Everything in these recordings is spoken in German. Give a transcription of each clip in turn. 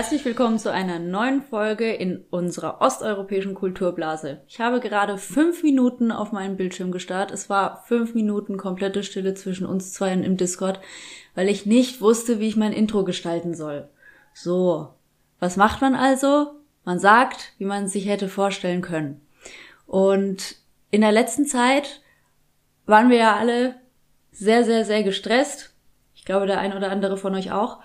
Herzlich willkommen zu einer neuen Folge in unserer osteuropäischen Kulturblase. Ich habe gerade fünf Minuten auf meinen Bildschirm gestarrt. Es war fünf Minuten komplette Stille zwischen uns zwei im Discord, weil ich nicht wusste, wie ich mein Intro gestalten soll. So, was macht man also? Man sagt, wie man sich hätte vorstellen können. Und in der letzten Zeit waren wir ja alle sehr, sehr, sehr gestresst. Ich glaube, der ein oder andere von euch auch.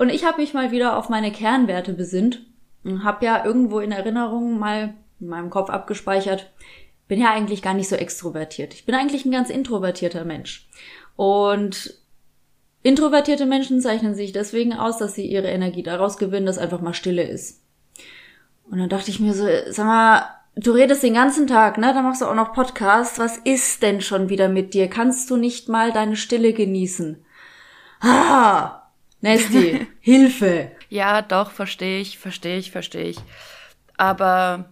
Und ich habe mich mal wieder auf meine Kernwerte besinnt und habe ja irgendwo in Erinnerung mal in meinem Kopf abgespeichert, bin ja eigentlich gar nicht so extrovertiert. Ich bin eigentlich ein ganz introvertierter Mensch. Und introvertierte Menschen zeichnen sich deswegen aus, dass sie ihre Energie daraus gewinnen, dass einfach mal Stille ist. Und dann dachte ich mir so, sag mal, du redest den ganzen Tag, ne? Dann machst du auch noch Podcast. Was ist denn schon wieder mit dir? Kannst du nicht mal deine Stille genießen? Ah, Nesty, Hilfe. Ja, doch, verstehe ich, verstehe ich, verstehe ich. Aber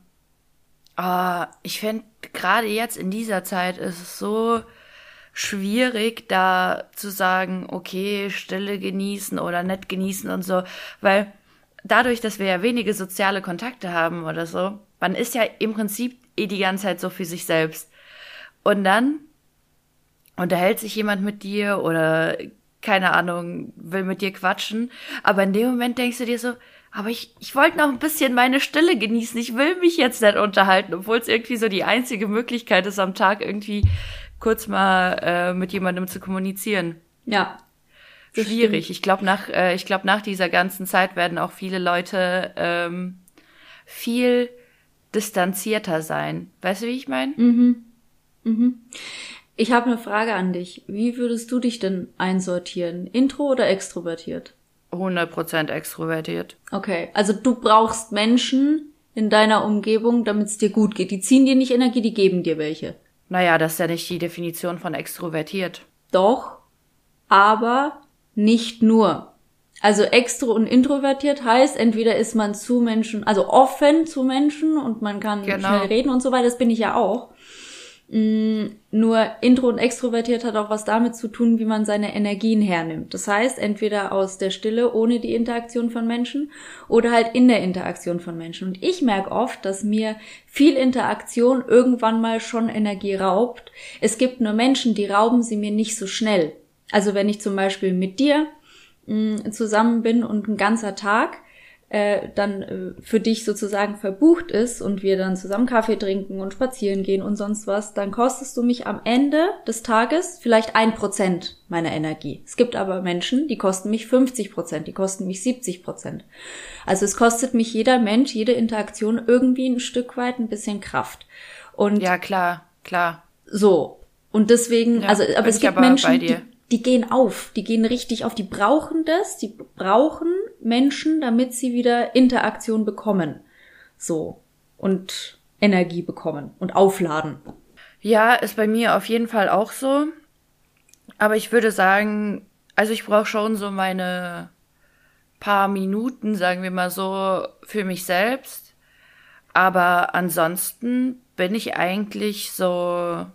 oh, ich finde, gerade jetzt in dieser Zeit ist es so schwierig, da zu sagen, okay, Stille genießen oder nett genießen und so, weil dadurch, dass wir ja wenige soziale Kontakte haben oder so, man ist ja im Prinzip eh die ganze Zeit so für sich selbst. Und dann unterhält sich jemand mit dir oder keine Ahnung, will mit dir quatschen. Aber in dem Moment denkst du dir so, aber ich, ich wollte noch ein bisschen meine Stille genießen. Ich will mich jetzt nicht unterhalten, obwohl es irgendwie so die einzige Möglichkeit ist, am Tag irgendwie kurz mal äh, mit jemandem zu kommunizieren. Ja. Schwierig. Stimmt. Ich glaube, nach, äh, ich glaube, nach dieser ganzen Zeit werden auch viele Leute ähm, viel distanzierter sein. Weißt du, wie ich meine? Mhm. Mhm. Ich habe eine Frage an dich. Wie würdest du dich denn einsortieren? Intro oder extrovertiert? 100% extrovertiert. Okay, also du brauchst Menschen in deiner Umgebung, damit es dir gut geht. Die ziehen dir nicht Energie, die geben dir welche. Naja, das ist ja nicht die Definition von extrovertiert. Doch, aber nicht nur. Also extro und introvertiert heißt, entweder ist man zu Menschen, also offen zu Menschen und man kann genau. schnell reden und so weiter, das bin ich ja auch. Mm, nur intro und extrovertiert hat auch was damit zu tun, wie man seine Energien hernimmt. Das heißt, entweder aus der Stille ohne die Interaktion von Menschen oder halt in der Interaktion von Menschen. Und ich merke oft, dass mir viel Interaktion irgendwann mal schon Energie raubt. Es gibt nur Menschen, die rauben sie mir nicht so schnell. Also wenn ich zum Beispiel mit dir mh, mm, zusammen bin und ein ganzer Tag, äh, dann äh, für dich sozusagen verbucht ist und wir dann zusammen Kaffee trinken und spazieren gehen und sonst was, dann kostest du mich am Ende des Tages vielleicht ein Prozent meiner Energie. Es gibt aber Menschen, die kosten mich 50 Prozent, die kosten mich 70 Prozent. Also es kostet mich jeder Mensch, jede Interaktion irgendwie ein Stück weit ein bisschen Kraft. Und ja, klar, klar. So. Und deswegen, ja, also, aber es gibt aber Menschen, die, die gehen auf, die gehen richtig auf, die brauchen das, die brauchen Menschen, damit sie wieder Interaktion bekommen. So. Und Energie bekommen und aufladen. Ja, ist bei mir auf jeden Fall auch so. Aber ich würde sagen, also ich brauche schon so meine paar Minuten, sagen wir mal so, für mich selbst. Aber ansonsten bin ich eigentlich so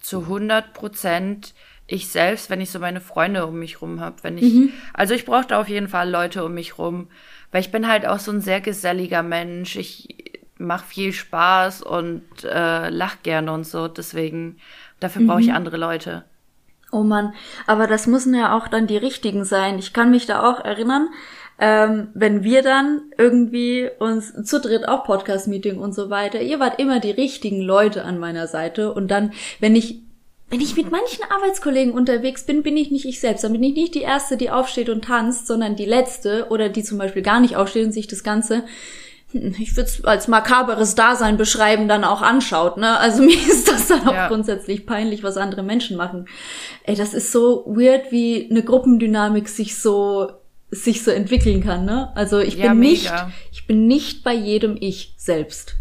zu 100 Prozent ich selbst, wenn ich so meine Freunde um mich rum habe, wenn ich, mhm. also ich brauchte auf jeden Fall Leute um mich rum, weil ich bin halt auch so ein sehr geselliger Mensch. Ich mache viel Spaß und äh, lach gerne und so. Deswegen, dafür mhm. brauche ich andere Leute. Oh man, aber das müssen ja auch dann die richtigen sein. Ich kann mich da auch erinnern, ähm, wenn wir dann irgendwie uns zu dritt auch Podcast-Meeting und so weiter, ihr wart immer die richtigen Leute an meiner Seite und dann, wenn ich wenn ich mit manchen Arbeitskollegen unterwegs bin, bin ich nicht ich selbst. Dann bin ich nicht die Erste, die aufsteht und tanzt, sondern die Letzte oder die zum Beispiel gar nicht aufsteht und sich das Ganze, hm, ich würde es als makaberes Dasein beschreiben, dann auch anschaut. Ne? Also mir ist das dann auch ja. grundsätzlich peinlich, was andere Menschen machen. Ey, das ist so weird, wie eine Gruppendynamik sich so sich so entwickeln kann. Ne? Also ich ja, bin mega. nicht, ich bin nicht bei jedem ich selbst.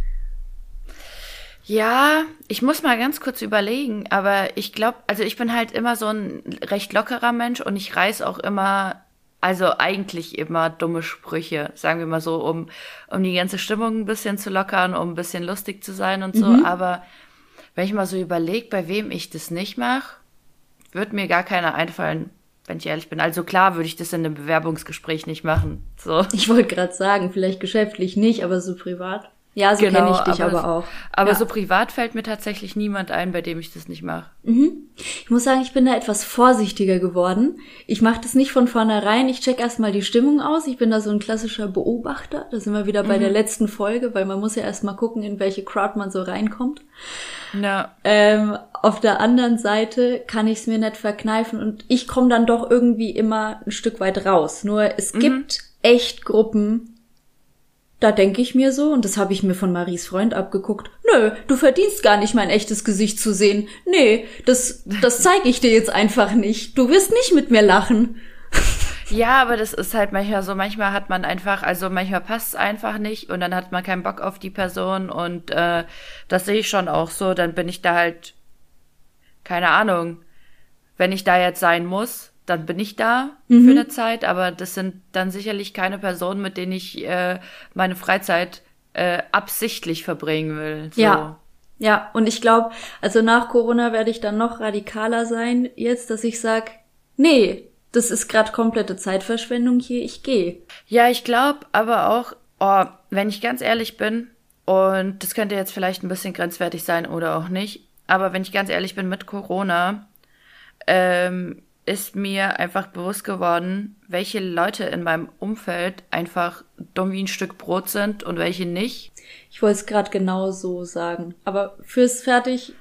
Ja, ich muss mal ganz kurz überlegen, aber ich glaube, also ich bin halt immer so ein recht lockerer Mensch und ich reiß auch immer, also eigentlich immer dumme Sprüche, sagen wir mal so, um, um die ganze Stimmung ein bisschen zu lockern, um ein bisschen lustig zu sein und so. Mhm. Aber wenn ich mal so überlege, bei wem ich das nicht mache, wird mir gar keiner einfallen. wenn ich ehrlich bin. Also klar würde ich das in einem Bewerbungsgespräch nicht machen. So. Ich wollte gerade sagen, vielleicht geschäftlich nicht, aber so privat. Ja, so genau, kenne ich dich aber, aber auch. Aber ja. so privat fällt mir tatsächlich niemand ein, bei dem ich das nicht mache. Mhm. Ich muss sagen, ich bin da etwas vorsichtiger geworden. Ich mache das nicht von vornherein. Ich check erstmal die Stimmung aus. Ich bin da so ein klassischer Beobachter. Da sind wir wieder bei mhm. der letzten Folge, weil man muss ja erstmal gucken, in welche Crowd man so reinkommt. Ja. Ähm, auf der anderen Seite kann ich es mir nicht verkneifen und ich komme dann doch irgendwie immer ein Stück weit raus. Nur es mhm. gibt echt Gruppen, da denke ich mir so, und das habe ich mir von Maries Freund abgeguckt, nö, du verdienst gar nicht mein echtes Gesicht zu sehen. Nee, das, das zeige ich dir jetzt einfach nicht. Du wirst nicht mit mir lachen. Ja, aber das ist halt manchmal so, manchmal hat man einfach, also manchmal passt es einfach nicht und dann hat man keinen Bock auf die Person und äh, das sehe ich schon auch so, dann bin ich da halt, keine Ahnung, wenn ich da jetzt sein muss, dann bin ich da mhm. für eine Zeit, aber das sind dann sicherlich keine Personen, mit denen ich äh, meine Freizeit äh, absichtlich verbringen will. So. Ja. Ja, und ich glaube, also nach Corona werde ich dann noch radikaler sein, jetzt, dass ich sag, nee, das ist gerade komplette Zeitverschwendung hier, ich gehe. Ja, ich glaube aber auch, oh, wenn ich ganz ehrlich bin, und das könnte jetzt vielleicht ein bisschen grenzwertig sein oder auch nicht, aber wenn ich ganz ehrlich bin mit Corona, ähm, ist mir einfach bewusst geworden, welche Leute in meinem Umfeld einfach dumm wie ein Stück Brot sind und welche nicht. Ich wollte es gerade genau so sagen. Aber fürs Fertig,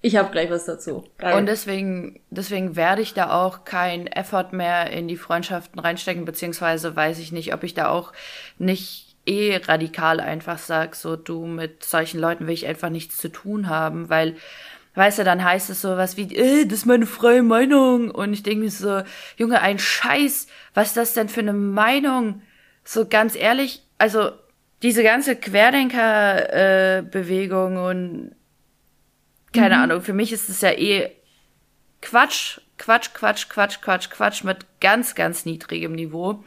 ich habe gleich was dazu. Geil. Und deswegen, deswegen werde ich da auch kein Effort mehr in die Freundschaften reinstecken, beziehungsweise weiß ich nicht, ob ich da auch nicht eh radikal einfach sag, so du mit solchen Leuten will ich einfach nichts zu tun haben, weil Weißt du, dann heißt es sowas wie, äh, das ist meine freie Meinung. Und ich denke mir so, Junge, ein Scheiß, was ist das denn für eine Meinung? So ganz ehrlich, also diese ganze Querdenker-Bewegung äh, und keine mhm. Ahnung, für mich ist es ja eh Quatsch, Quatsch, Quatsch, Quatsch, Quatsch, Quatsch mit ganz, ganz niedrigem Niveau.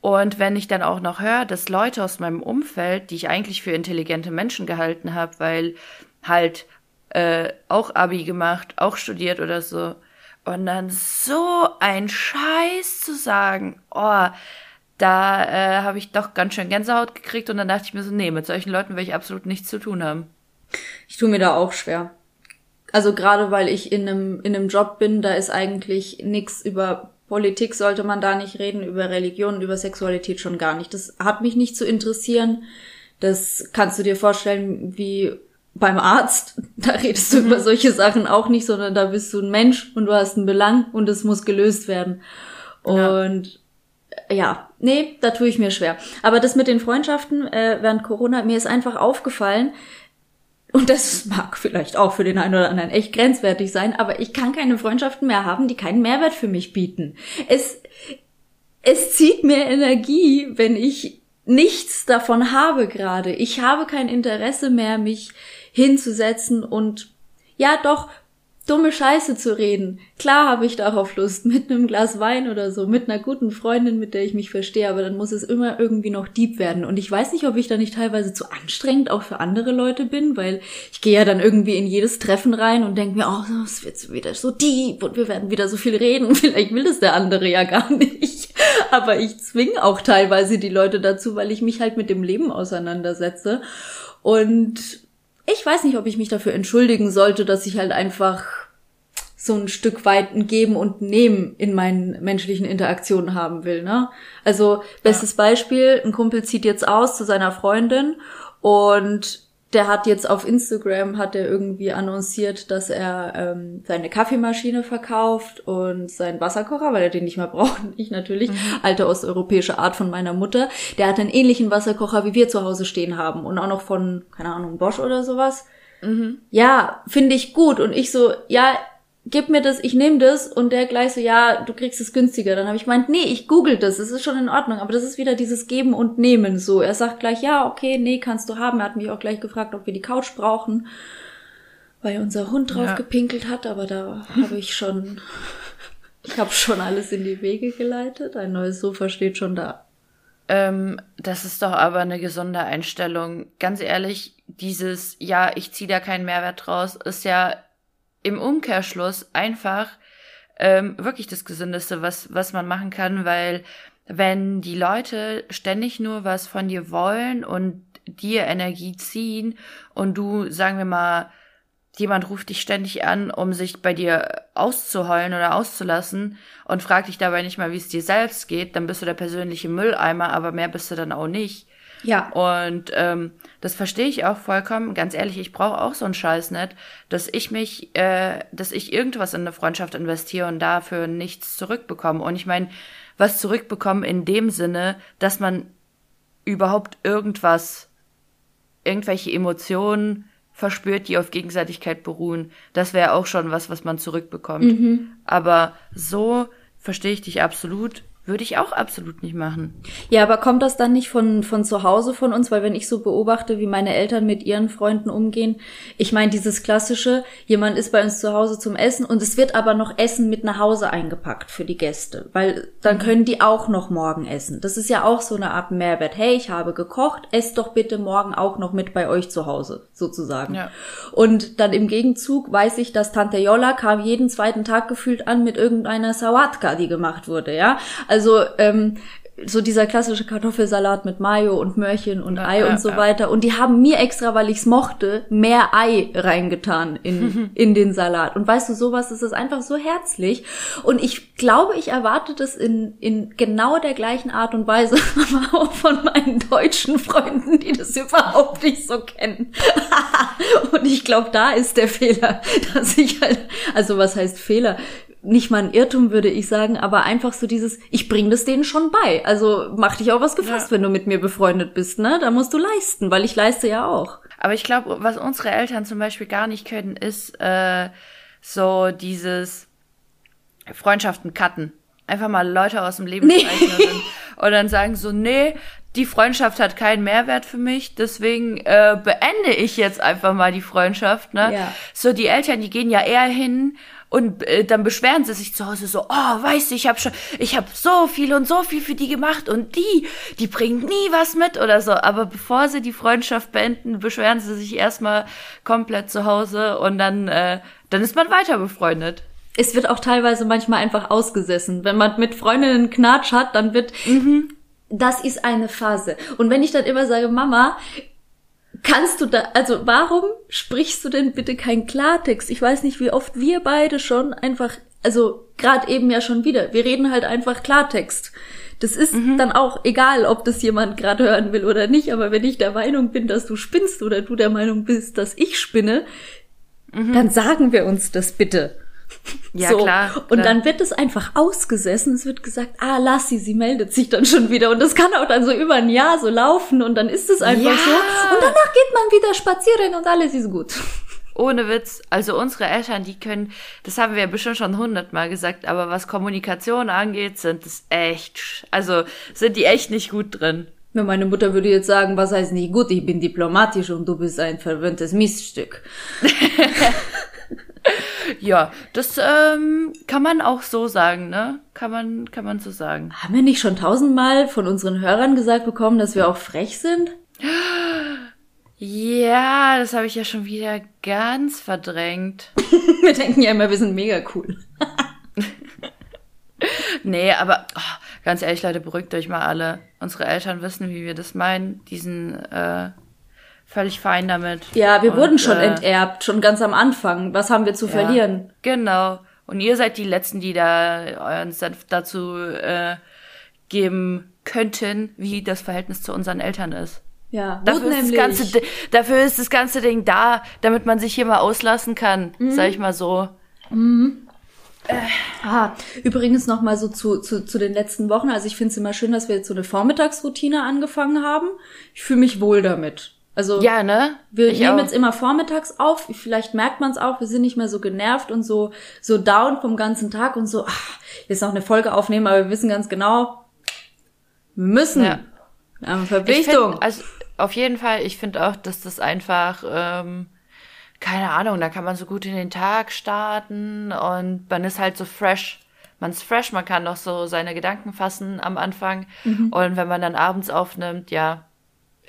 Und wenn ich dann auch noch höre, dass Leute aus meinem Umfeld, die ich eigentlich für intelligente Menschen gehalten habe, weil halt äh, auch Abi gemacht, auch studiert oder so. Und dann so ein Scheiß zu sagen, oh, da äh, habe ich doch ganz schön Gänsehaut gekriegt und dann dachte ich mir so, nee, mit solchen Leuten will ich absolut nichts zu tun haben. Ich tue mir da auch schwer. Also gerade weil ich in einem, in einem Job bin, da ist eigentlich nichts über Politik sollte man da nicht reden, über Religion, über Sexualität schon gar nicht. Das hat mich nicht zu interessieren. Das kannst du dir vorstellen, wie beim Arzt, da redest du mhm. über solche Sachen auch nicht, sondern da bist du ein Mensch und du hast einen Belang und es muss gelöst werden. Und ja, ja nee, da tue ich mir schwer. Aber das mit den Freundschaften äh, während Corona, mir ist einfach aufgefallen, und das mag vielleicht auch für den einen oder anderen echt grenzwertig sein, aber ich kann keine Freundschaften mehr haben, die keinen Mehrwert für mich bieten. Es, es zieht mir Energie, wenn ich nichts davon habe gerade. Ich habe kein Interesse mehr, mich hinzusetzen und ja doch dumme Scheiße zu reden. Klar habe ich darauf Lust, mit einem Glas Wein oder so, mit einer guten Freundin, mit der ich mich verstehe, aber dann muss es immer irgendwie noch deep werden. Und ich weiß nicht, ob ich da nicht teilweise zu anstrengend auch für andere Leute bin, weil ich gehe ja dann irgendwie in jedes Treffen rein und denke mir, oh, es wird wieder so deep und wir werden wieder so viel reden. Vielleicht will es der andere ja gar nicht. Aber ich zwinge auch teilweise die Leute dazu, weil ich mich halt mit dem Leben auseinandersetze. Und ich weiß nicht, ob ich mich dafür entschuldigen sollte, dass ich halt einfach so ein Stück weit ein Geben und Nehmen in meinen menschlichen Interaktionen haben will. Ne? Also bestes ja. Beispiel, ein Kumpel zieht jetzt aus zu seiner Freundin und der hat jetzt auf Instagram hat er irgendwie annonciert, dass er ähm, seine Kaffeemaschine verkauft und seinen Wasserkocher, weil er den nicht mehr braucht. Ich natürlich, mhm. alte osteuropäische Art von meiner Mutter. Der hat einen ähnlichen Wasserkocher, wie wir zu Hause stehen haben und auch noch von, keine Ahnung, Bosch oder sowas. Mhm. Ja, finde ich gut. Und ich so, ja, gib mir das, ich nehme das und der gleich so, ja, du kriegst es günstiger. Dann habe ich gemeint, nee, ich google das, es ist schon in Ordnung, aber das ist wieder dieses Geben und Nehmen so. Er sagt gleich, ja, okay, nee, kannst du haben. Er hat mich auch gleich gefragt, ob wir die Couch brauchen, weil unser Hund drauf ja. gepinkelt hat, aber da habe ich schon, ich habe schon alles in die Wege geleitet. Ein neues Sofa steht schon da. Ähm, das ist doch aber eine gesunde Einstellung. Ganz ehrlich, dieses, ja, ich ziehe da keinen Mehrwert draus, ist ja im Umkehrschluss einfach ähm, wirklich das Gesündeste, was, was man machen kann, weil wenn die Leute ständig nur was von dir wollen und dir Energie ziehen und du, sagen wir mal, jemand ruft dich ständig an, um sich bei dir auszuheulen oder auszulassen und fragt dich dabei nicht mal, wie es dir selbst geht, dann bist du der persönliche Mülleimer, aber mehr bist du dann auch nicht. Ja. Und ähm, das verstehe ich auch vollkommen. Ganz ehrlich, ich brauche auch so einen Scheiß nicht, dass ich mich, äh, dass ich irgendwas in eine Freundschaft investiere und dafür nichts zurückbekomme. Und ich meine, was zurückbekommen in dem Sinne, dass man überhaupt irgendwas, irgendwelche Emotionen verspürt, die auf Gegenseitigkeit beruhen. Das wäre auch schon was, was man zurückbekommt. Mhm. Aber so verstehe ich dich absolut. Würde ich auch absolut nicht machen. Ja, aber kommt das dann nicht von, von zu Hause von uns? Weil wenn ich so beobachte, wie meine Eltern mit ihren Freunden umgehen, ich meine, dieses klassische, jemand ist bei uns zu Hause zum Essen und es wird aber noch Essen mit nach Hause eingepackt für die Gäste, weil dann können die auch noch morgen essen. Das ist ja auch so eine Art Mehrwert. Hey, ich habe gekocht, esst doch bitte morgen auch noch mit bei euch zu Hause, sozusagen. Ja. Und dann im Gegenzug weiß ich, dass Tante Jolla kam jeden zweiten Tag gefühlt an mit irgendeiner Sawatka, die gemacht wurde, ja. Also also ähm, so dieser klassische Kartoffelsalat mit Mayo und Möhrchen und ja, Ei ja, und so ja. weiter. Und die haben mir extra, weil ich's mochte, mehr Ei reingetan in, in den Salat. Und weißt du, sowas ist es einfach so herzlich. Und ich glaube, ich erwarte das in, in genau der gleichen Art und Weise, aber auch von meinen deutschen Freunden, die das überhaupt nicht so kennen. und ich glaube, da ist der Fehler, dass ich halt, also was heißt Fehler? Nicht mal ein Irrtum, würde ich sagen, aber einfach so dieses, ich bring das denen schon bei. Also mach dich auch was gefasst, ja. wenn du mit mir befreundet bist, ne? Da musst du leisten, weil ich leiste ja auch. Aber ich glaube, was unsere Eltern zum Beispiel gar nicht können, ist äh, so dieses Freundschaften cutten. Einfach mal Leute aus dem Leben nee. streichen und dann, und dann sagen so, nee, die Freundschaft hat keinen Mehrwert für mich, deswegen äh, beende ich jetzt einfach mal die Freundschaft. Ne? Ja. So die Eltern, die gehen ja eher hin und äh, dann beschweren sie sich zu Hause so, oh, weißt du, ich habe schon, ich habe so viel und so viel für die gemacht und die, die bringen nie was mit oder so. Aber bevor sie die Freundschaft beenden, beschweren sie sich erstmal komplett zu Hause und dann, äh, dann ist man weiter befreundet es wird auch teilweise manchmal einfach ausgesessen. Wenn man mit Freundinnen Knatsch hat, dann wird, mhm. das ist eine Phase. Und wenn ich dann immer sage, Mama, Kannst du da, also warum sprichst du denn bitte kein Klartext? Ich weiß nicht, wie oft wir beide schon einfach, also gerade eben ja schon wieder, wir reden halt einfach Klartext. Das ist mhm. dann auch egal, ob das jemand gerade hören will oder nicht, aber wenn ich der Meinung bin, dass du spinnst oder du der Meinung bist, dass ich spinne, mhm. dann sagen wir uns das bitte. Ja, so. klar, klar. Und dann wird es einfach ausgesessen. Es wird gesagt, ah, lass sie, sie meldet sich dann schon wieder. Und das kann auch dann so über ein Jahr so laufen und dann ist es einfach ja. so. Und danach geht man wieder spazieren und alles ist gut. Ohne Witz. Also unsere Eltern, die können, das haben wir ja bestimmt schon hundertmal gesagt, aber was Kommunikation angeht, sind es echt, also sind die echt nicht gut drin. Meine Mutter würde jetzt sagen, was heißt nicht gut, ich bin diplomatisch und du bist ein verwöhntes Miststück. ja, das ähm, kann man auch so sagen, ne? Kann man, kann man so sagen. Haben wir nicht schon tausendmal von unseren Hörern gesagt bekommen, dass wir auch frech sind? Ja, das habe ich ja schon wieder ganz verdrängt. wir denken ja immer, wir sind mega cool. nee, aber oh, ganz ehrlich, Leute, beruhigt euch mal alle. Unsere Eltern wissen, wie wir das meinen, diesen äh, völlig fein damit. Ja, wir und, wurden schon äh, enterbt, schon ganz am Anfang. Was haben wir zu ja, verlieren? Genau. Und ihr seid die Letzten, die da euren Senf dazu äh, geben könnten, wie das Verhältnis zu unseren Eltern ist. Ja, dafür ist, das ganze, dafür ist das ganze Ding da, damit man sich hier mal auslassen kann, mhm. sag ich mal so. Mhm. Äh. Ah, übrigens noch mal so zu, zu, zu den letzten Wochen. Also ich finde es immer schön, dass wir jetzt so eine Vormittagsroutine angefangen haben. Ich fühle mich wohl damit. Also ja, ne? Wir ich nehmen auch. jetzt immer vormittags auf. Vielleicht merkt man es auch. Wir sind nicht mehr so genervt und so so down vom ganzen Tag und so. Ach, jetzt noch eine Folge aufnehmen, aber wir wissen ganz genau, wir müssen. Ja. Haben Verpflichtung. Find, also auf jeden Fall. Ich finde auch, dass das einfach ähm, keine Ahnung. Da kann man so gut in den Tag starten und man ist halt so fresh man ist fresh, man kann noch so seine Gedanken fassen am Anfang. Mhm. Und wenn man dann abends aufnimmt, ja,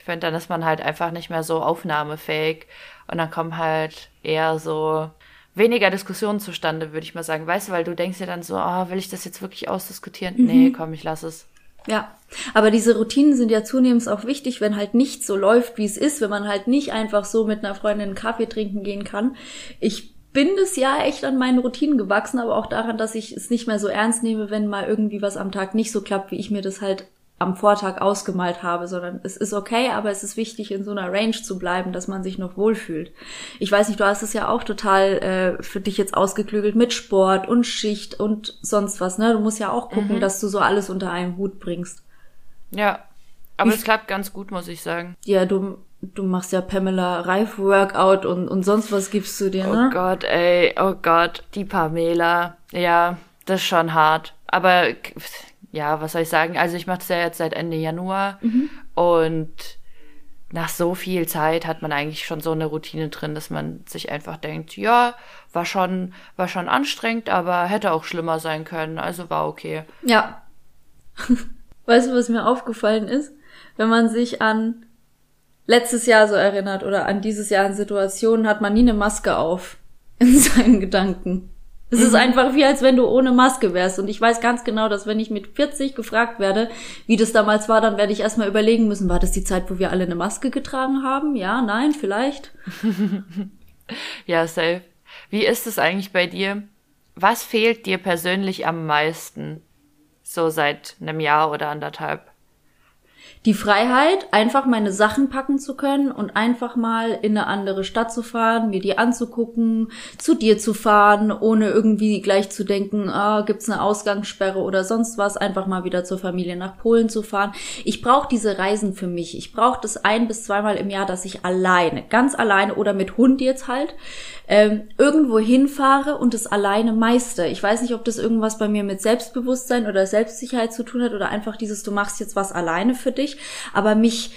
finde, dann ist man halt einfach nicht mehr so aufnahmefähig und dann kommen halt eher so weniger Diskussionen zustande, würde ich mal sagen. Weißt du, weil du denkst ja dann so, oh, will ich das jetzt wirklich ausdiskutieren? Mhm. Nee, komm, ich lass es. Ja, aber diese Routinen sind ja zunehmend auch wichtig, wenn halt nichts so läuft, wie es ist, wenn man halt nicht einfach so mit einer Freundin einen Kaffee trinken gehen kann. Ich bin das Jahr echt an meinen Routinen gewachsen, aber auch daran, dass ich es nicht mehr so ernst nehme, wenn mal irgendwie was am Tag nicht so klappt, wie ich mir das halt am Vortag ausgemalt habe, sondern es ist okay, aber es ist wichtig, in so einer Range zu bleiben, dass man sich noch wohlfühlt. Ich weiß nicht, du hast es ja auch total äh, für dich jetzt ausgeklügelt mit Sport und Schicht und sonst was, ne? Du musst ja auch gucken, mhm. dass du so alles unter einem Hut bringst. Ja, aber es klappt ganz gut, muss ich sagen. Ja, du, du machst ja Pamela Reif Workout und, und sonst was gibst du dir, ne? Oh Gott, ey, oh Gott, die Pamela. Ja, das ist schon hart. Aber ja, was soll ich sagen? Also ich mache das ja jetzt seit Ende Januar mhm. und nach so viel Zeit hat man eigentlich schon so eine Routine drin, dass man sich einfach denkt, ja, war schon, war schon anstrengend, aber hätte auch schlimmer sein können, also war okay. Ja. weißt du, was mir aufgefallen ist? Wenn man sich an letztes Jahr so erinnert oder an dieses Jahr in Situationen, hat man nie eine Maske auf in seinen Gedanken. Es mhm. ist einfach wie, als wenn du ohne Maske wärst. Und ich weiß ganz genau, dass wenn ich mit 40 gefragt werde, wie das damals war, dann werde ich erstmal überlegen müssen, war das die Zeit, wo wir alle eine Maske getragen haben? Ja, nein, vielleicht. ja, safe. Wie ist es eigentlich bei dir? Was fehlt dir persönlich am meisten? So seit einem Jahr oder anderthalb? Die Freiheit, einfach meine Sachen packen zu können und einfach mal in eine andere Stadt zu fahren, mir die anzugucken, zu dir zu fahren, ohne irgendwie gleich zu denken, ah, gibt's eine Ausgangssperre oder sonst was, einfach mal wieder zur Familie nach Polen zu fahren. Ich brauche diese Reisen für mich. Ich brauche das ein bis zweimal im Jahr, dass ich alleine, ganz alleine oder mit Hund jetzt halt, ähm, irgendwo hinfahre und es alleine meister. Ich weiß nicht, ob das irgendwas bei mir mit Selbstbewusstsein oder Selbstsicherheit zu tun hat oder einfach dieses, du machst jetzt was alleine für dich aber mich,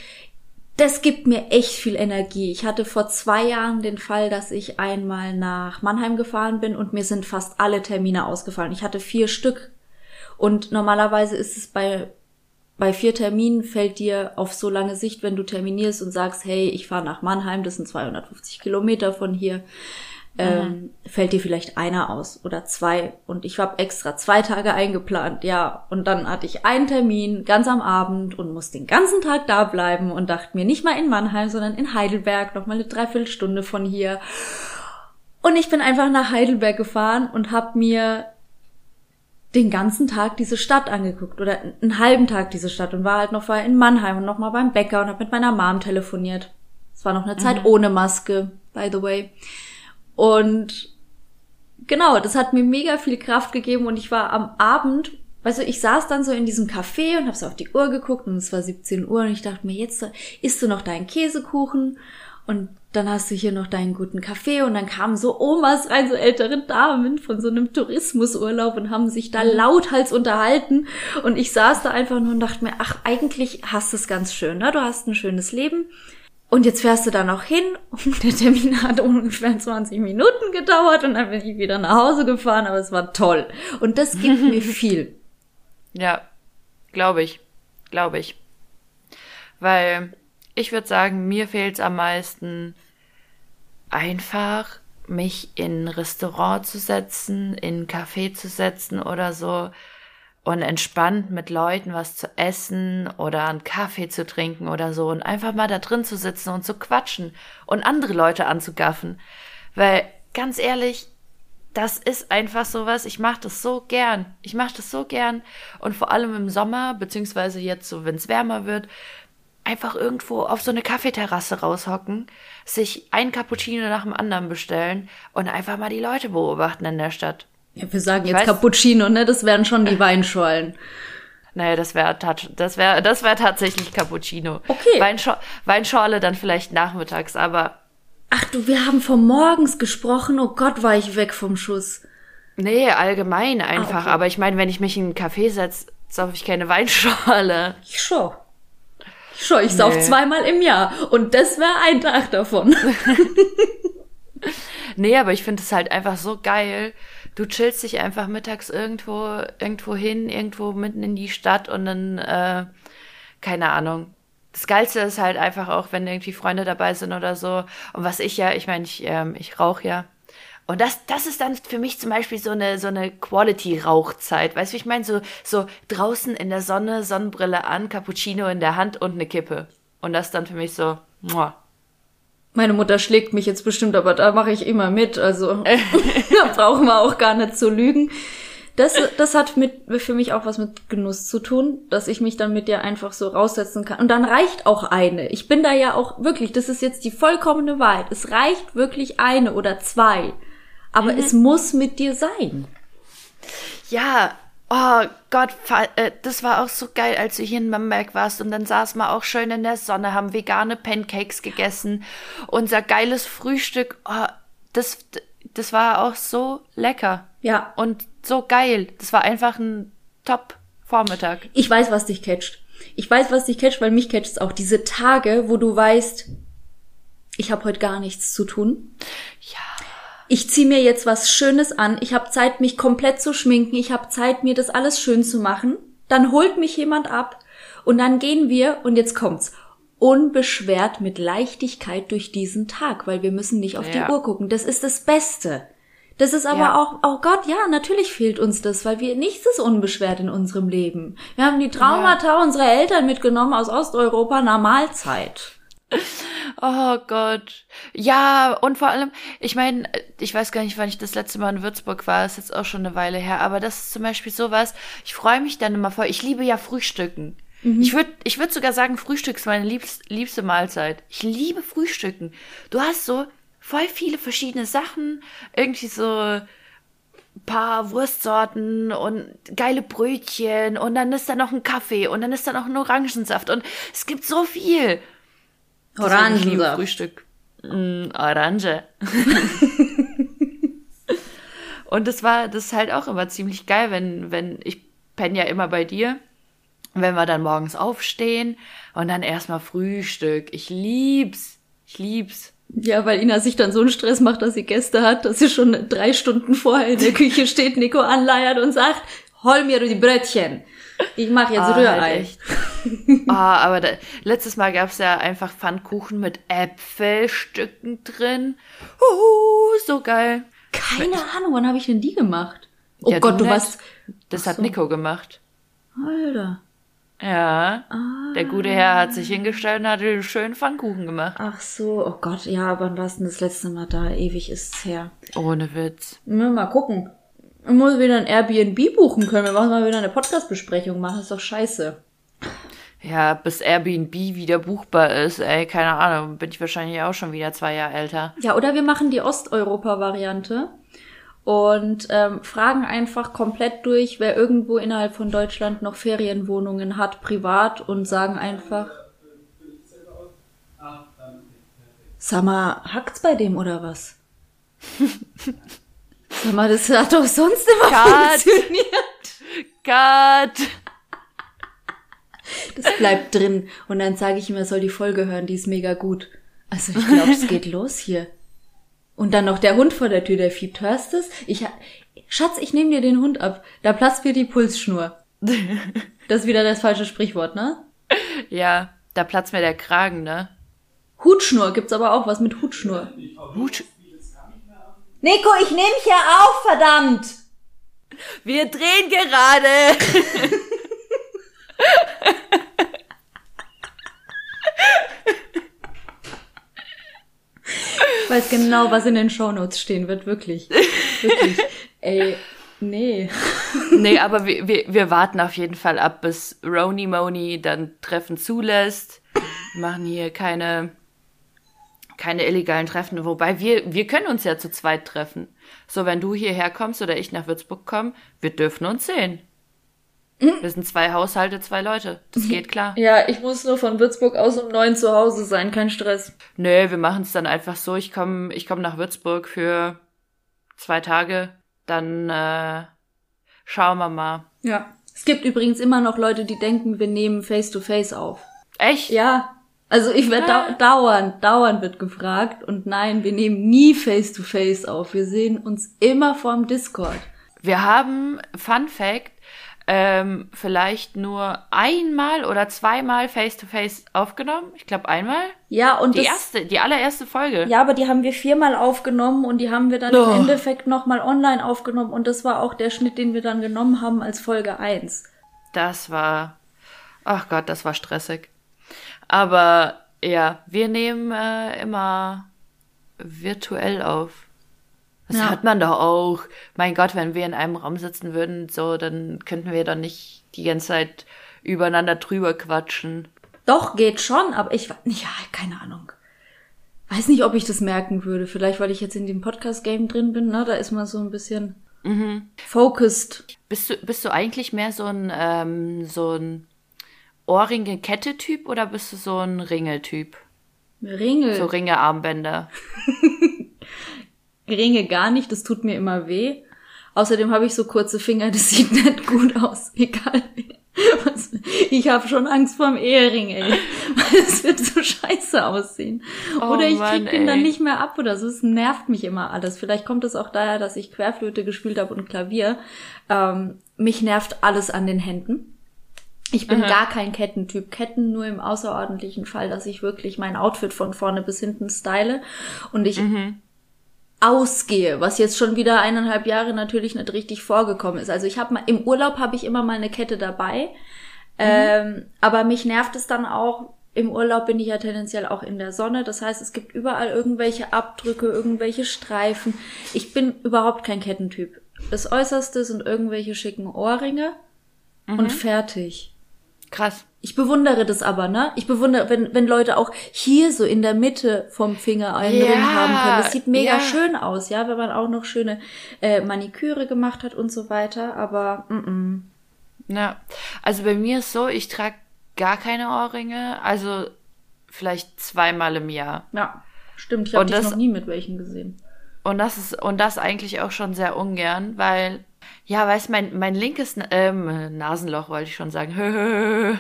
das gibt mir echt viel Energie. Ich hatte vor zwei Jahren den Fall, dass ich einmal nach Mannheim gefahren bin und mir sind fast alle Termine ausgefallen. Ich hatte vier Stück. Und normalerweise ist es bei, bei vier Terminen fällt dir auf so lange Sicht, wenn du terminierst und sagst, hey, ich fahre nach Mannheim, das sind 250 Kilometer von hier, ähm, fällt dir vielleicht einer aus oder zwei. Und ich habe extra zwei Tage eingeplant, ja. Und dann hatte ich einen Termin ganz am Abend und muss den ganzen Tag da bleiben und dachte mir nicht mal in Mannheim, sondern in Heidelberg, noch mal eine Dreiviertelstunde von hier. Und ich bin einfach nach Heidelberg gefahren und habe mir den ganzen Tag diese Stadt angeguckt oder einen halben Tag diese Stadt und war halt noch vorher in Mannheim und noch mal beim Bäcker und habe mit meiner Mom telefoniert. Es war noch eine Zeit mhm. ohne Maske, by the way. Und genau, das hat mir mega viel Kraft gegeben und ich war am Abend, du, ich saß dann so in diesem Café und habe so auf die Uhr geguckt und es war 17 Uhr und ich dachte mir, jetzt isst du noch deinen Käsekuchen und dann hast du hier noch deinen guten Kaffee und dann kamen so Omas rein, so ältere Damen von so einem Tourismusurlaub und haben sich da lauthals unterhalten und ich saß da einfach nur und dachte mir, ach, eigentlich hast du es ganz schön, ne? Du hast ein schönes Leben und jetzt fährst du da noch hin und der Termin hat ungefähr 20 Minuten gedauert und dann bin ich wieder nach Hause gefahren, aber es war toll. Und das gibt mir viel. Ja, glaube ich. Glaube ich. Weil ich würde sagen, mir fehlt es am meisten einfach, mich in ein Restaurant zu setzen, in ein Café zu setzen oder so und entspannt mit Leuten was zu essen oder einen Kaffee zu trinken oder so und einfach mal da drin zu sitzen und zu quatschen und andere Leute anzugaffen. Weil ganz ehrlich, das ist einfach sowas, ich mache das so gern. Ich mache das so gern und vor allem im Sommer, beziehungsweise jetzt so, wenn es wärmer wird, einfach irgendwo auf so eine Kaffeeterrasse raushocken, sich ein Cappuccino nach dem anderen bestellen und einfach mal die Leute beobachten in der Stadt. Ja, wir sagen ich jetzt weiß, Cappuccino, ne? Das wären schon die Weinschorlen. Naja, das wäre das wäre das wäre tatsächlich Cappuccino. Okay. Weinschor Weinschorle dann vielleicht nachmittags, aber Ach du, wir haben von morgens gesprochen. Oh Gott, war ich weg vom Schuss. Nee, allgemein einfach. Ah, okay. Aber ich meine, wenn ich mich in einen Café setze, saufe ich keine Weinschorle. Ich schon. Ich schon. Ich nee. sauf zweimal im Jahr. Und das wäre ein Tag davon. nee, aber ich finde es halt einfach so geil, du chillst dich einfach mittags irgendwo, irgendwo hin, irgendwo mitten in die Stadt und dann, äh, keine Ahnung. Das Geilste ist halt einfach auch, wenn irgendwie Freunde dabei sind oder so. Und was ich ja, ich meine, ich, ähm, ich rauche ja. Und das, das ist dann für mich zum Beispiel so eine, so eine Quality-Rauchzeit. Weißt du, ich meine? So, so draußen in der Sonne, Sonnenbrille an, Cappuccino in der Hand und eine Kippe. Und das dann für mich so, muah. Meine Mutter schlägt mich jetzt bestimmt, aber da mache ich immer mit. Also da brauchen wir auch gar nicht zu lügen. Das, das hat mit, für mich auch was mit Genuss zu tun, dass ich mich dann mit dir einfach so raussetzen kann. Und dann reicht auch eine. Ich bin da ja auch wirklich, das ist jetzt die vollkommene Wahrheit. Es reicht wirklich eine oder zwei. Aber mhm. es muss mit dir sein. Ja, oh Gott, äh, das war auch so geil, als du hier in Bamberg warst und dann saßen wir auch schön in der Sonne, haben vegane Pancakes gegessen. Unser geiles Frühstück, oh, das, das war auch so lecker. Ja. Und so geil. Das war einfach ein Top-Vormittag. Ich weiß, was dich catcht. Ich weiß, was dich catcht, weil mich catcht es auch. Diese Tage, wo du weißt, ich habe heute gar nichts zu tun. Ja. Ich zieh mir jetzt was Schönes an. Ich habe Zeit, mich komplett zu schminken. Ich habe Zeit, mir das alles schön zu machen. Dann holt mich jemand ab und dann gehen wir und jetzt kommt's unbeschwert mit Leichtigkeit durch diesen Tag, weil wir müssen nicht auf ja. die Uhr gucken. Das ist das Beste. Das ist aber ja. auch, oh Gott, ja, natürlich fehlt uns das, weil wir nichts ist unbeschwert in unserem Leben. Wir haben die Traumata ja. unserer Eltern mitgenommen aus Osteuropa nach Mahlzeit. Oh Gott. Ja, und vor allem, ich meine, ich weiß gar nicht, wann ich das letzte Mal in Würzburg war, ist jetzt auch schon eine Weile her, aber das ist zum Beispiel sowas, ich freue mich dann immer voll. Ich liebe ja Frühstücken. Mhm. Ich würde ich würd sogar sagen, Frühstück ist meine liebst, liebste Mahlzeit. Ich liebe Frühstücken. Du hast so voll viele verschiedene Sachen, irgendwie so paar Wurstsorten und geile Brötchen und dann ist da noch ein Kaffee und dann ist da noch ein Orangensaft und es gibt so viel. Orangensaft. Frühstück. Mm, Orange. und das war, das ist halt auch immer ziemlich geil, wenn, wenn, ich penne ja immer bei dir, wenn wir dann morgens aufstehen und dann erstmal Frühstück. Ich lieb's. Ich lieb's. Ja, weil Ina sich dann so einen Stress macht, dass sie Gäste hat, dass sie schon drei Stunden vorher in der Küche steht, Nico anleiert und sagt, hol mir die Brötchen. Ich mache jetzt ah, Rührei. Ah, aber da, letztes Mal gab's ja einfach Pfannkuchen mit Äpfelstücken drin. Uh, so geil. Keine mit, Ahnung, wann habe ich denn die gemacht? Oh ja, Gott, du, du warst. Das so. hat Nico gemacht. Alter. Ja. Ah. Der gute Herr hat sich hingestellt und hat einen schönen Pfannkuchen gemacht. Ach so, oh Gott, ja, wann war es denn das letzte Mal da? Ewig ist es her. Ohne Witz. Mal gucken. Ich muss wieder ein Airbnb buchen können. Wir machen mal wieder eine Podcast-Besprechung machen. Das ist doch scheiße. Ja, bis Airbnb wieder buchbar ist, ey, keine Ahnung, bin ich wahrscheinlich auch schon wieder zwei Jahre älter. Ja, oder wir machen die Osteuropa-Variante und ähm, fragen einfach komplett durch, wer irgendwo innerhalb von Deutschland noch Ferienwohnungen hat, privat und sagen einfach. Sag mal, hackt's bei dem oder was? Sag mal, das hat doch sonst immer Cut. funktioniert. Cut. Das bleibt drin. Und dann sage ich ihm, er soll die Folge hören, die ist mega gut. Also ich glaube, es geht los hier. Und dann noch der Hund vor der Tür, der fiebt. Hörst du es? Ich, Schatz, ich nehme dir den Hund ab. Da platzt mir die Pulsschnur. Das ist wieder das falsche Sprichwort, ne? Ja, da platzt mir der Kragen, ne? Hutschnur gibt's aber auch was mit Hutschnur. Hut. Nico, ich nehme mich ja auf, verdammt! Wir drehen gerade. Ich weiß genau, was in den Shownotes stehen wird, wirklich. Wirklich. Ey, nee. Nee, aber wir, wir, wir warten auf jeden Fall ab, bis Roni Moni dann Treffen zulässt. Wir machen hier keine, keine illegalen Treffen. Wobei wir, wir können uns ja zu zweit treffen. So, wenn du hierher kommst oder ich nach Würzburg komme, wir dürfen uns sehen. Mhm. Wir sind zwei Haushalte, zwei Leute. Das geht klar. Ja, ich muss nur von Würzburg aus um neun zu Hause sein, kein Stress. Nö, wir machen es dann einfach so. Ich komme ich komm nach Würzburg für zwei Tage. Dann äh, schauen wir mal. Ja. Es gibt übrigens immer noch Leute, die denken, wir nehmen Face-to-Face -face auf. Echt? Ja. Also ich werde ah. dauernd, dauernd wird gefragt und nein, wir nehmen nie Face-to-Face -face auf. Wir sehen uns immer vorm Discord. Wir haben, Fun Fact, ähm, vielleicht nur einmal oder zweimal face-to-face aufgenommen. Ich glaube einmal. Ja, und Die erste, die allererste Folge. Ja, aber die haben wir viermal aufgenommen und die haben wir dann Oh. im Endeffekt nochmal online aufgenommen und das war auch der Schnitt, den wir dann genommen haben als Folge 1. Das war, ach Gott, das war stressig. Aber ja, wir nehmen äh, immer virtuell auf. Das Ja. hat man doch auch. Mein Gott, wenn wir in einem Raum sitzen würden, so, dann könnten wir doch nicht die ganze Zeit übereinander drüber quatschen. Doch, geht schon, aber ich, ja, keine Ahnung. Weiß nicht, ob ich das merken würde. Vielleicht, weil ich jetzt in dem Podcast-Game drin bin, ne? Da ist man so ein bisschen focused. Bist du, bist du eigentlich mehr so ein, ähm, so ein Ohrringe-Kette-Typ oder bist du so ein Ringeltyp? Ringe. So Ringe-Armbänder. Ringe gar nicht, das tut mir immer weh. Außerdem habe ich so kurze Finger, das sieht nicht gut aus. Egal. Was, ich habe schon Angst vorm Ehering, ey. Weil es wird so scheiße aussehen. Oh oder ich Mann, krieg den dann nicht mehr ab oder so. Es nervt mich immer alles. Vielleicht kommt es auch daher, dass ich Querflöte gespielt habe und Klavier. Ähm, mich nervt alles an den Händen. Ich bin gar kein Kettentyp. Ketten nur im außerordentlichen Fall, dass ich wirklich mein Outfit von vorne bis hinten style und ich ausgehe, was jetzt schon wieder eineinhalb Jahre natürlich nicht richtig vorgekommen ist. Also ich habe mal im Urlaub habe ich immer mal eine Kette dabei, ähm, aber mich nervt es dann auch. Im Urlaub bin ich ja tendenziell auch in der Sonne. Das heißt, es gibt überall irgendwelche Abdrücke, irgendwelche Streifen. Ich bin überhaupt kein Kettentyp. Das Äußerste sind irgendwelche schicken Ohrringe und fertig. Krass. Ich bewundere das aber, ne? Ich bewundere, wenn, wenn Leute auch hier so in der Mitte vom Finger einen Ja, Ring haben können. Das sieht mega ja. schön aus, ja, wenn man auch noch schöne äh, Maniküre gemacht hat und so weiter. Aber mm -mm. Ja, also bei mir ist so, ich trage gar keine Ohrringe, also vielleicht zweimal im Jahr. ja, stimmt. Ich habe Und dich das- noch nie mit welchen gesehen. Und das ist und das eigentlich auch schon sehr ungern, weil ja, weiß mein mein linkes ähm, Nasenloch wollte ich schon sagen.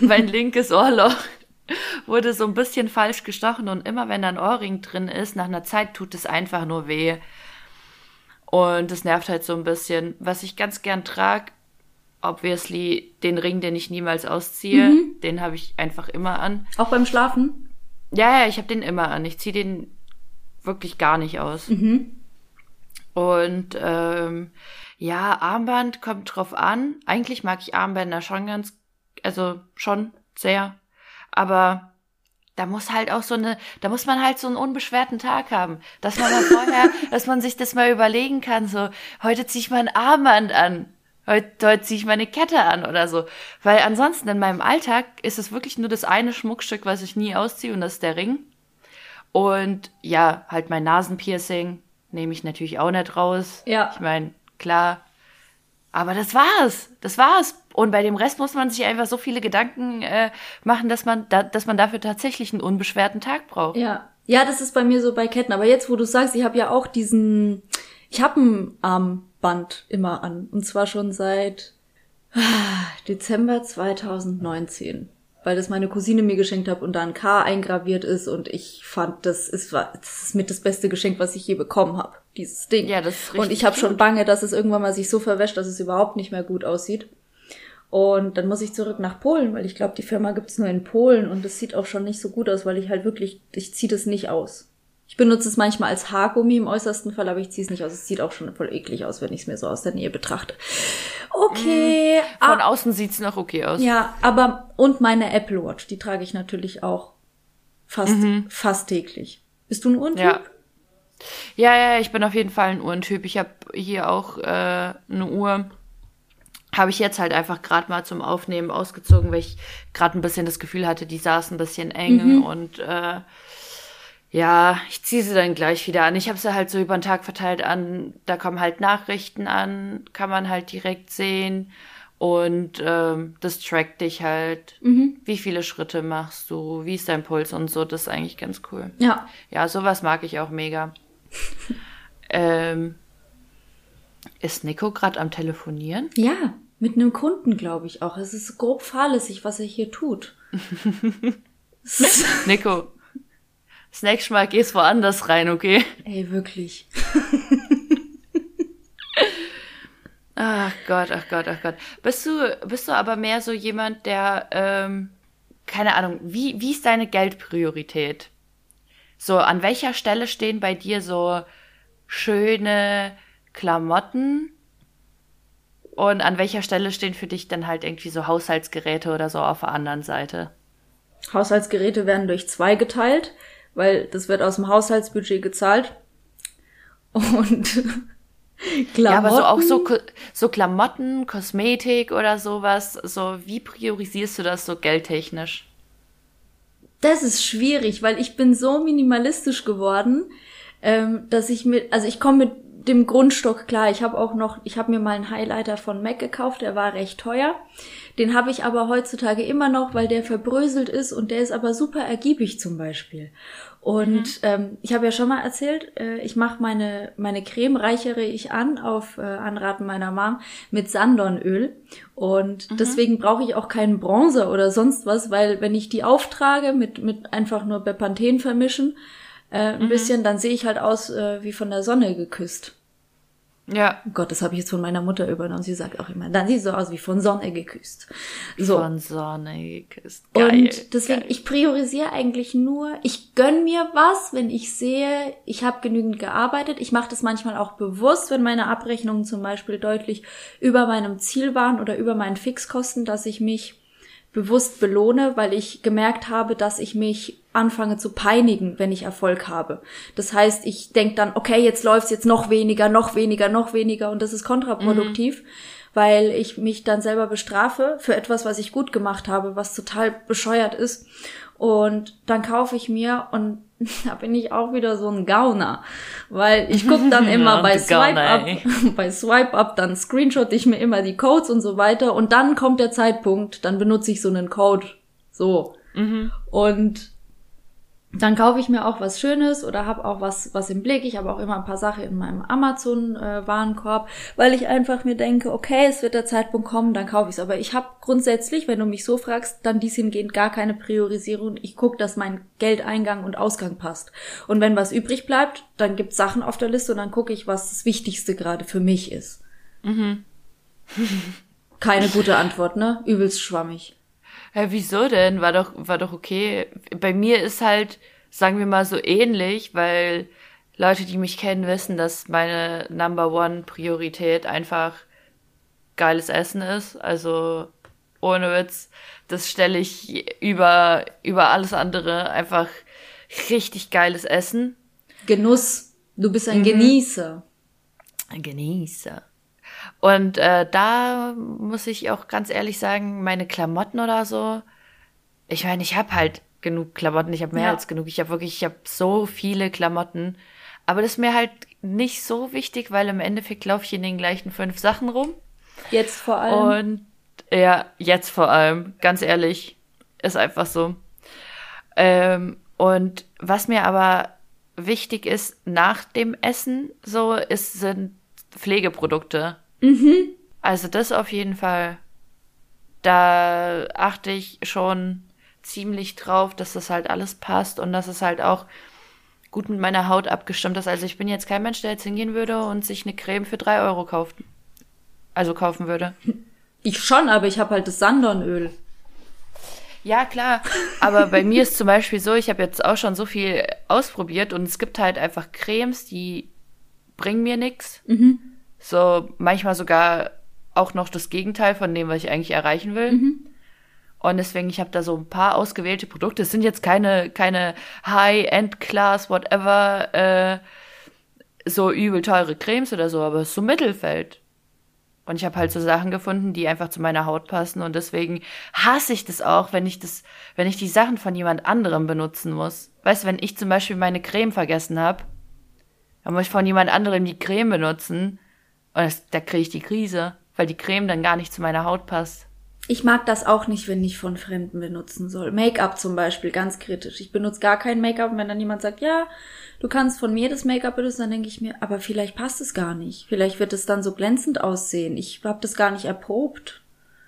mein linkes Ohrloch wurde so ein bisschen falsch gestochen und immer wenn da ein Ohrring drin ist, nach einer Zeit tut es einfach nur weh. Und das nervt halt so ein bisschen. Was ich ganz gern trage, obviously den Ring, den ich niemals ausziehe, den habe ich einfach immer an. Auch beim Schlafen? Ja, ja, ich habe den immer an. Ich ziehe den wirklich gar nicht aus. Und ähm, ja, Armband kommt drauf an. Eigentlich mag ich Armbänder schon ganz, also schon sehr. Aber da muss halt auch so eine, da muss man halt so einen unbeschwerten Tag haben. Dass man mal vorher, dass man sich das mal überlegen kann, so, heute ziehe ich mal ein Armband an. Heute, heute ziehe ich meine Kette an oder so. Weil ansonsten in meinem Alltag ist es wirklich nur das eine Schmuckstück, was ich nie ausziehe und das ist der Ring. Und ja, halt mein Nasenpiercing nehme ich natürlich auch nicht raus. Ja. Ich meine, klar. Aber das war's. Das war's. Und bei dem Rest muss man sich einfach so viele Gedanken äh, machen, dass man, da, dass man dafür tatsächlich einen unbeschwerten Tag braucht. Ja. Ja, das ist bei mir so bei Ketten. Aber jetzt, wo du sagst, ich habe ja auch diesen, ich habe ein Armband immer an. Und zwar schon seit ah, Dezember 2019. Weil das meine Cousine mir geschenkt hat und da ein K eingraviert ist und ich fand, das ist, das ist mit das beste Geschenk, was ich je bekommen habe, dieses Ding. Ja, das ist Und richtig ich habe schon bange, dass es irgendwann mal sich so verwäscht, dass es überhaupt nicht mehr gut aussieht. Und dann muss ich zurück nach Polen, weil ich glaube, die Firma gibt's nur in Polen und das sieht auch schon nicht so gut aus, weil ich halt wirklich, ich ziehe das nicht aus. Ich benutze es manchmal als Haargummi im äußersten Fall, aber ich ziehe es nicht aus. Es sieht auch schon voll eklig aus, wenn ich es mir so aus der Nähe betrachte. Okay. Von ah, außen sieht's noch okay aus. ja, aber und meine Apple Watch, die trage ich natürlich auch fast, fast täglich. Bist du ein Uhrentyp? Ja. Ja, ja, ich bin auf jeden Fall ein Uhrentyp. Ich habe hier auch äh, eine Uhr. Habe ich jetzt halt einfach gerade mal zum Aufnehmen ausgezogen, weil ich gerade ein bisschen das Gefühl hatte, die saß ein bisschen eng und äh, ja, ich ziehe sie dann gleich wieder an. Ich habe sie halt so über den Tag verteilt an. Da kommen halt Nachrichten an, kann man halt direkt sehen. Und ähm, das trackt dich halt. Wie viele Schritte machst du? Wie ist dein Puls und so? Das ist eigentlich ganz cool. Ja. Ja, sowas mag ich auch mega. ähm, ist Nico gerade am Telefonieren? Ja, mit einem Kunden, glaube ich auch. Es ist grob fahrlässig, was er hier tut. Nico, das nächste Mal gehst woanders rein, okay? Ey, wirklich. Ach Gott, ach Gott, ach Gott. Bist du, bist du aber mehr so jemand, der, ähm, keine Ahnung, wie, wie ist deine Geldpriorität? So, an welcher Stelle stehen bei dir so schöne Klamotten? Und an welcher Stelle stehen für dich dann halt irgendwie so Haushaltsgeräte oder so auf der anderen Seite? Haushaltsgeräte werden durch zwei geteilt, weil das wird aus dem Haushaltsbudget gezahlt. Und Klamotten. Ja, aber so auch so, so Klamotten, Kosmetik oder sowas, so wie priorisierst du das so geldtechnisch? Das ist schwierig, weil ich bin so minimalistisch geworden, ähm, dass ich mit, also ich komme mit dem Grundstock klar. Ich habe auch noch, ich habe mir mal einen Highlighter von Mac gekauft, der war recht teuer. Den habe ich aber heutzutage immer noch, weil der verbröselt ist und der ist aber super ergiebig zum Beispiel. Und mhm. ähm, ich habe ja schon mal erzählt, äh, ich mache meine meine Creme reichere ich an auf äh, Anraten meiner Mom mit Sandornöl und mhm. deswegen brauche ich auch keinen Bronzer oder sonst was, weil wenn ich die auftrage mit mit einfach nur Bepanthen vermischen äh, ein mhm. bisschen, dann sehe ich halt aus äh, wie von der Sonne geküsst. Ja. Oh Gott, das habe ich jetzt von meiner Mutter übernommen. Sie sagt auch immer, dann sieht so aus wie von Sonne geküsst. So. Von Sonne geküsst. Geil, und deswegen, geil. ich priorisiere eigentlich nur, ich gönn mir was, wenn ich sehe, ich habe genügend gearbeitet. Ich mache das manchmal auch bewusst, wenn meine Abrechnungen zum Beispiel deutlich über meinem Ziel waren oder über meinen Fixkosten, dass ich mich bewusst belohne, weil ich gemerkt habe, dass ich mich anfange zu peinigen, wenn ich Erfolg habe. Das heißt, ich denke dann, okay, jetzt läuft's jetzt noch weniger, noch weniger, noch weniger und das ist kontraproduktiv, mhm. weil ich mich dann selber bestrafe für etwas, was ich gut gemacht habe, was total bescheuert ist. Und dann kaufe ich mir und da bin ich auch wieder so ein Gauner, weil ich gucke dann immer bei Swipe Up, bei Swipe Up, dann screenshot ich mir immer die Codes und so weiter und dann kommt der Zeitpunkt, dann benutze ich so einen Code, so. Mhm. Und dann kaufe ich mir auch was Schönes oder habe auch was was im Blick. Ich habe auch immer ein paar Sachen in meinem Amazon äh, Warenkorb, weil ich einfach mir denke, okay, es wird der Zeitpunkt kommen, dann kaufe ich es. Aber ich habe grundsätzlich, wenn du mich so fragst, dann dies hingehend gar keine Priorisierung. Ich gucke, dass mein Geldeingang und Ausgang passt. Und wenn was übrig bleibt, dann gibt's Sachen auf der Liste und dann gucke ich, was das Wichtigste gerade für mich ist. Mhm. keine gute Antwort, ne? Übelst schwammig. Hä, wieso denn? War doch, war doch okay. Bei mir ist halt, sagen wir mal, so ähnlich, weil Leute, die mich kennen, wissen, dass meine Number One Priorität einfach geiles Essen ist. Also ohne Witz, das stelle ich über, über alles andere. Einfach richtig geiles Essen. Genuss. Du bist ein mhm. Genießer. Ein Genießer. Und äh, da muss ich auch ganz ehrlich sagen, meine Klamotten oder so, ich meine, ich habe halt genug Klamotten, ich habe mehr ja. als genug. Ich habe wirklich, ich habe so viele Klamotten. Aber das ist mir halt nicht so wichtig, weil im Endeffekt laufe ich in den gleichen fünf Sachen rum. Jetzt vor allem. Und ja, jetzt vor allem, ganz ehrlich, ist einfach so. Ähm, und was mir aber wichtig ist nach dem Essen, so ist, sind Pflegeprodukte. Mhm. Also das auf jeden Fall. Da achte ich schon ziemlich drauf, dass das halt alles passt und dass es halt auch gut mit meiner Haut abgestimmt ist. Also ich bin jetzt kein Mensch, der jetzt hingehen würde und sich eine Creme für drei Euro kauft. Also kaufen würde. Ich schon, aber ich habe halt das Sandornöl. Ja, klar. Aber bei mir ist zum Beispiel so, ich habe jetzt auch schon so viel ausprobiert und es gibt halt einfach Cremes, die bringen mir nichts. Mhm. So manchmal sogar auch noch das Gegenteil von dem, was ich eigentlich erreichen will. Mhm. Und deswegen, ich habe da so ein paar ausgewählte Produkte. Es sind jetzt keine, keine High-End-Class, whatever, äh, so übel teure Cremes oder so, aber es ist so Mittelfeld. Und ich habe halt so Sachen gefunden, die einfach zu meiner Haut passen. Und deswegen hasse ich das auch, wenn ich das, wenn ich die Sachen von jemand anderem benutzen muss. Weißt du, wenn ich zum Beispiel meine Creme vergessen habe, dann muss ich von jemand anderem die Creme benutzen. Und das, da kriege ich die Krise, weil die Creme dann gar nicht zu meiner Haut passt. Ich mag das auch nicht, wenn ich von Fremden benutzen soll. Make-up zum Beispiel, ganz kritisch. Ich benutze gar kein Make-up und wenn dann jemand sagt, ja, du kannst von mir das Make-up benutzen, dann denke ich mir, aber vielleicht passt es gar nicht. Vielleicht wird es dann so glänzend aussehen. Ich habe das gar nicht erprobt.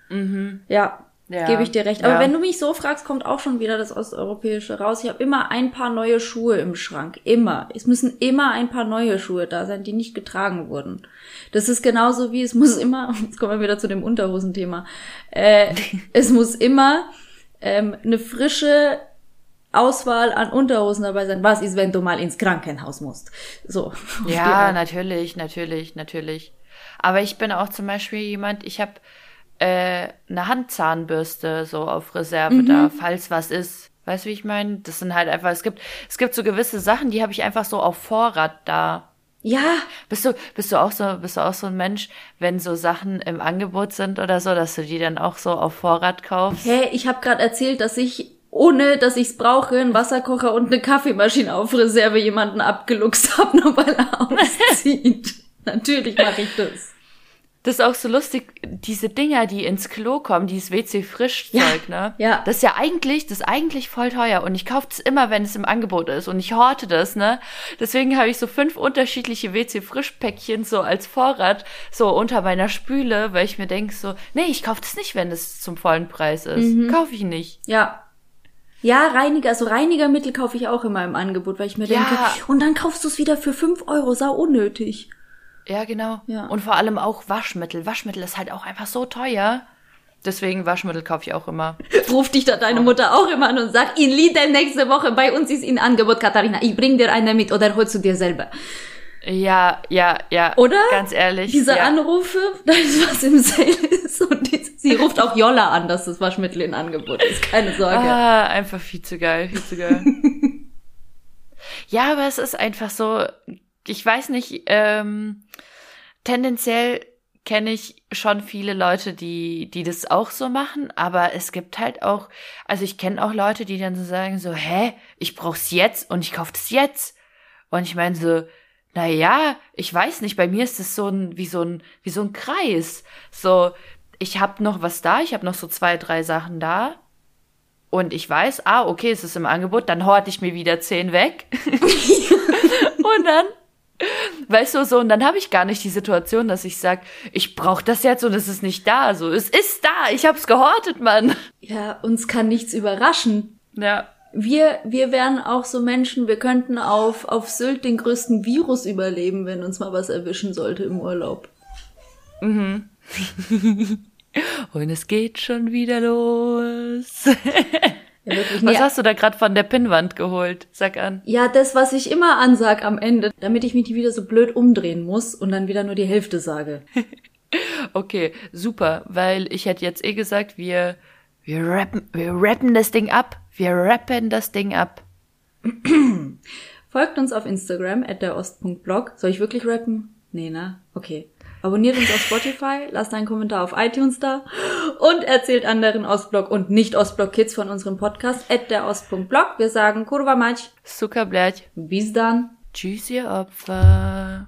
Mhm. Ja. Ja, Gebe ich dir recht. Aber ja. wenn du mich so fragst, kommt auch schon wieder das Osteuropäische raus. Ich habe immer ein paar neue Schuhe im Schrank. Immer. Es müssen immer ein paar neue Schuhe da sein, die nicht getragen wurden. Das ist genauso wie es muss immer, jetzt kommen wir wieder zu dem Unterhosenthema, äh, es muss immer ähm, eine frische Auswahl an Unterhosen dabei sein. Was ist, wenn du mal ins Krankenhaus musst? So. Ja, natürlich, natürlich, natürlich. Aber ich bin auch zum Beispiel jemand, ich habe äh, eine Handzahnbürste so auf Reserve mhm. da, falls was ist. Weißt du, wie ich meine? Das sind halt einfach, es gibt, es gibt so gewisse Sachen, die habe ich einfach so auf Vorrat da. Ja. Bist du, bist du auch so, bist du auch so ein Mensch, wenn so Sachen im Angebot sind oder so, dass du die dann auch so auf Vorrat kaufst? Hä, hey, ich habe gerade erzählt, dass ich ohne dass ich's brauche, einen Wasserkocher und eine Kaffeemaschine auf Reserve jemanden abgeluchst habe, nur weil er auszieht. Natürlich mache ich das. Das ist auch so lustig, diese Dinger, die ins Klo kommen, dieses WC-Frischzeug, ja, ne? Ja. Das ist ja eigentlich, das ist eigentlich voll teuer und ich kaufe es immer, wenn es im Angebot ist und ich horte das, ne? Deswegen habe ich so fünf unterschiedliche WC-Frischpäckchen so als Vorrat so unter meiner Spüle, weil ich mir denke so, nee, ich kaufe das nicht, wenn es zum vollen Preis ist. Mhm. Kaufe ich nicht. Ja. Ja, Reiniger, also Reinigermittel kaufe ich auch immer im Angebot, weil ich mir ja. denke, und dann kaufst du es wieder für fünf Euro, sau unnötig. Ja, genau. Ja. Und vor allem auch Waschmittel. Waschmittel ist halt auch einfach so teuer. Deswegen Waschmittel kaufe ich auch immer. Ruft dich da deine Mutter auch immer an und sagt, in Lidl nächste Woche, bei uns ist in Angebot, Katharina, ich bring dir eine mit oder holst du dir selber? Ja, ja, ja. Oder? Ganz ehrlich. Diese ja. Anrufe, da ist was im Sale ist und die, sie ruft auch Jolla an, dass das Waschmittel in Angebot ist. Keine Sorge. Ah, einfach viel zu geil, viel zu geil. ja, aber es ist einfach so, ich weiß nicht, ähm, tendenziell kenne ich schon viele Leute, die, die das auch so machen, aber es gibt halt auch, also ich kenne auch Leute, die dann so sagen so, hä, ich brauch's jetzt und ich kauf das jetzt. Und ich meine so, na ja, ich weiß nicht, bei mir ist es so ein, wie so ein, wie so ein Kreis. So, ich hab noch was da, ich hab noch so zwei, drei Sachen da. Und ich weiß, ah, okay, es ist im Angebot, dann horte ich mir wieder zehn weg. und dann Weißt du, so, und dann habe ich gar nicht die Situation, dass ich sag, ich brauche das jetzt und es ist nicht da. So, es ist da, ich hab's gehortet, Mann. Ja, uns kann nichts überraschen. Ja. Wir, wir wären auch so Menschen, wir könnten auf, auf Sylt den größten Virus überleben, wenn uns mal was erwischen sollte im Urlaub. Mhm. und es geht schon wieder los. Ja. Was hast du da gerade von der Pinnwand geholt? Sag an. Ja, das, was ich immer ansag am Ende, damit ich mich nicht wieder so blöd umdrehen muss und dann wieder nur die Hälfte sage. okay, super, weil ich hätte jetzt eh gesagt, wir, wir rappen, wir rappen das Ding ab. Wir rappen das Ding ab. Folgt uns auf Instagram, at der Ost.blog. Soll ich wirklich rappen? Nee, ne? Okay. Abonniert uns auf Spotify, lasst einen Kommentar auf iTunes da und erzählt anderen Ostblock und nicht Ostblock-Kids von unserem Podcast at der Ost.blog. Wir sagen Kurva zuckerblech, Bis dann. Tschüss, ihr Opfer.